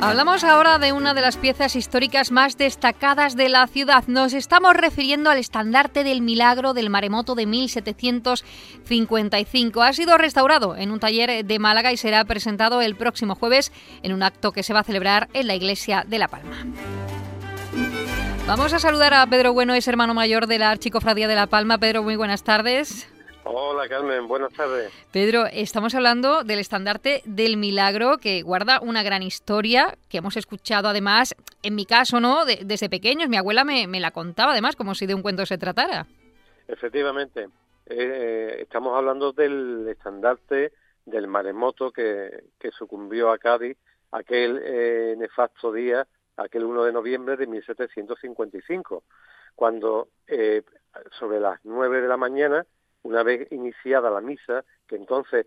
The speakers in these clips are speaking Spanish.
Hablamos ahora de una de las piezas históricas más destacadas de la ciudad. Nos estamos refiriendo al estandarte del milagro del maremoto de 1755. Ha sido restaurado en un taller de Málaga y será presentado el próximo jueves en un acto que se va a celebrar en la iglesia de La Palma. Vamos a saludar a Pedro Bueno, es hermano mayor de la Archicofradía de La Palma. Pedro, muy buenas tardes. Hola Carmen, buenas tardes. Pedro, estamos hablando del estandarte del milagro que guarda una gran historia que hemos escuchado además, en mi caso, ¿no? desde pequeños, mi abuela me, la contaba además como si de un cuento se tratara. Efectivamente, eh, eh, estamos hablando del estandarte del maremoto que, sucumbió a Cádiz aquel eh, nefasto día, aquel 1 de noviembre de 1755, cuando sobre las 9 de la mañana una vez iniciada la misa, que entonces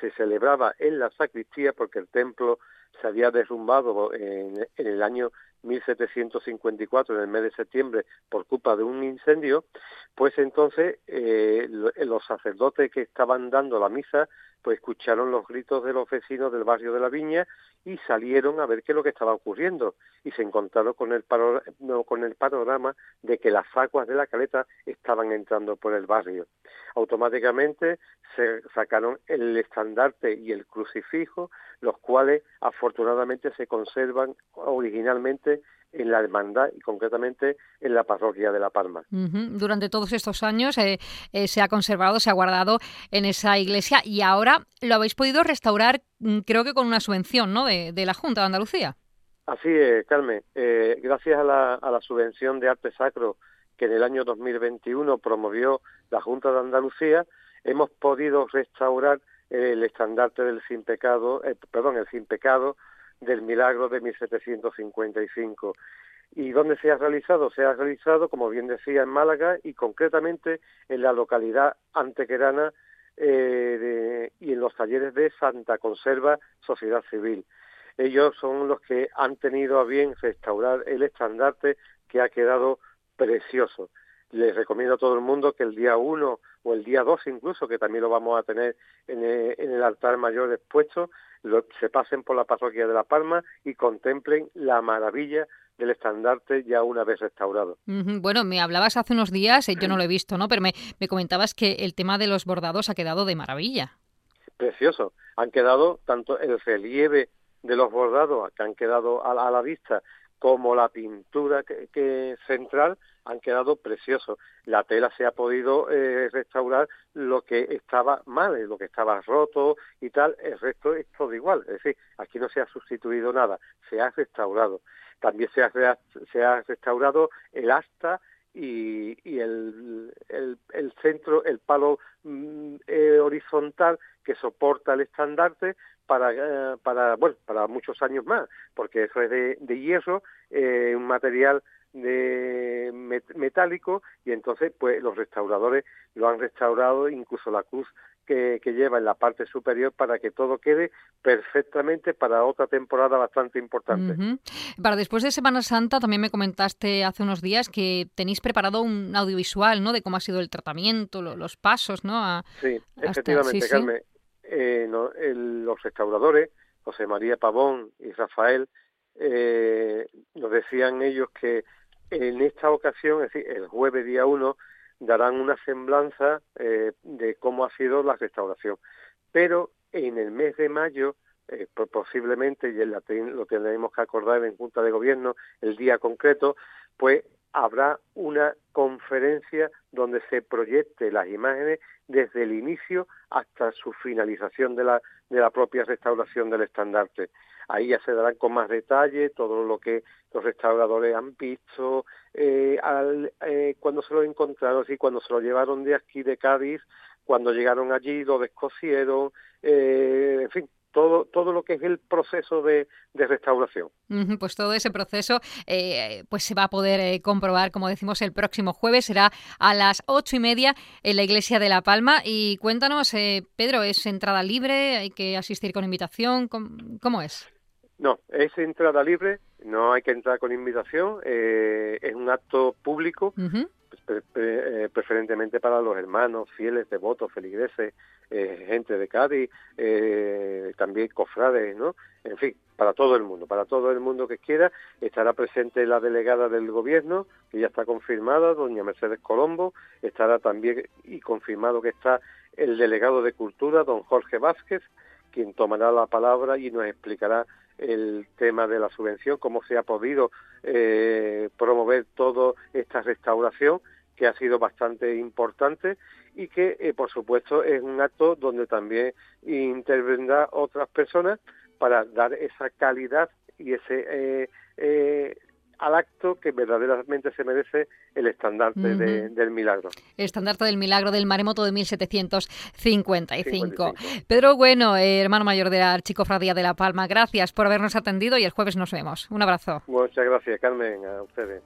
se celebraba en la sacristía porque el templo se había derrumbado en, el año 1754, en el mes de septiembre, por culpa de un incendio, pues entonces eh, los sacerdotes que estaban dando la misa pues escucharon los gritos de los vecinos del barrio de la Viña y salieron a ver qué es lo que estaba ocurriendo y se encontraron con el, con el panorama de que las aguas de la caleta estaban entrando por el barrio. Automáticamente se sacaron el estandarte y el crucifijo, los cuales afortunadamente se conservan originalmente en la hermandad y concretamente en la parroquia de La Palma. Durante todos estos años eh, eh, se ha conservado, se ha guardado en esa iglesia y ahora lo habéis podido restaurar, mm, creo que con una subvención ¿no? de, la Junta de Andalucía. Así es, Carmen. Eh, gracias a la, a la subvención de arte sacro que en el año 2021 promovió la Junta de Andalucía, hemos podido restaurar el estandarte del sin pecado, perdón, el sin pecado del milagro de 1755. ¿Y dónde se ha realizado? Se ha realizado, como bien decía, en Málaga y concretamente en la localidad antequerana eh, y en los talleres de Santa Conserva Sociedad Civil. Ellos son los que han tenido a bien restaurar el estandarte que ha quedado precioso. Les recomiendo a todo el mundo que el día 1 o el día 2 incluso, que también lo vamos a tener en el, altar mayor expuesto, se pasen por la parroquia de La Palma y contemplen la maravilla del estandarte ya una vez restaurado. Bueno, me hablabas hace unos días, eh, yo no lo he visto, ¿no? Pero me, comentabas que el tema de los bordados ha quedado de maravilla. Precioso. Han quedado tanto el relieve de los bordados que han quedado a, la vista como la pintura que central han quedado preciosos. La tela se ha podido eh, restaurar lo que estaba mal, lo que estaba roto y tal, el resto es todo igual. Es decir, aquí no se ha sustituido nada, se ha restaurado. También se ha, restaurado el asta y, y el, el, centro, el palo mm, eh, horizontal que soporta el estandarte para, eh, para, bueno, para muchos años más, porque eso es de, de hierro, un material de metálico y entonces pues los restauradores lo han restaurado incluso la cruz que, lleva en la parte superior para que todo quede perfectamente para otra temporada bastante importante. Para después de Semana Santa también me comentaste hace unos días que tenéis preparado un audiovisual, ¿no? De cómo ha sido el tratamiento, los pasos, ¿no? sí, efectivamente, Carmen. Eh, los restauradores, José María Pavón y Rafael, eh, nos decían ellos que en esta ocasión, es decir, el jueves día 1, darán una semblanza eh, de cómo ha sido la restauración. Pero en el mes de mayo, eh, posiblemente, y lo tendremos que acordar en Junta de Gobierno el día concreto, pues habrá una conferencia donde se proyecte las imágenes desde el inicio hasta su finalización de la, de la propia restauración del estandarte. Ahí ya se darán con más detalle todo lo que los restauradores han visto eh, al, eh, cuando se lo encontraron y cuando se lo llevaron de aquí de Cádiz, cuando llegaron allí lo descosieron, eh, en fin, todo, todo lo que es el proceso de, restauración. Pues todo ese proceso eh, pues se va a poder eh, comprobar, como decimos, el próximo jueves. Será a las ocho y media en la iglesia de La Palma. Y cuéntanos, eh, Pedro, ¿es entrada libre? ¿Hay que asistir con invitación? ¿Cómo, es? No, es entrada libre, no hay que entrar con invitación, es un acto público, eh, preferentemente para los hermanos fieles, devotos, feligreses, eh, gente de Cádiz, eh, también cofrades, ¿no? En fin, para todo el mundo, para todo el mundo que quiera. Estará presente la delegada del gobierno, que ya está confirmada, doña Mercedes Colombo. Estará también y confirmado que está el delegado de Cultura, don Jorge Vázquez, quien tomará la palabra y nos explicará el tema de la subvención, cómo se ha podido promover toda esta restauración que ha sido bastante importante y que, eh, por supuesto, es un acto donde también intervendrá otras personas para dar esa calidad y ese eh, eh, al acto que verdaderamente se merece el estandarte del milagro. El estandarte del milagro del maremoto de 1755. Pedro Bueno, hermano mayor de la Archicofradía de La Palma, gracias por habernos atendido y el jueves nos vemos. Un abrazo. Muchas gracias, Carmen, a ustedes.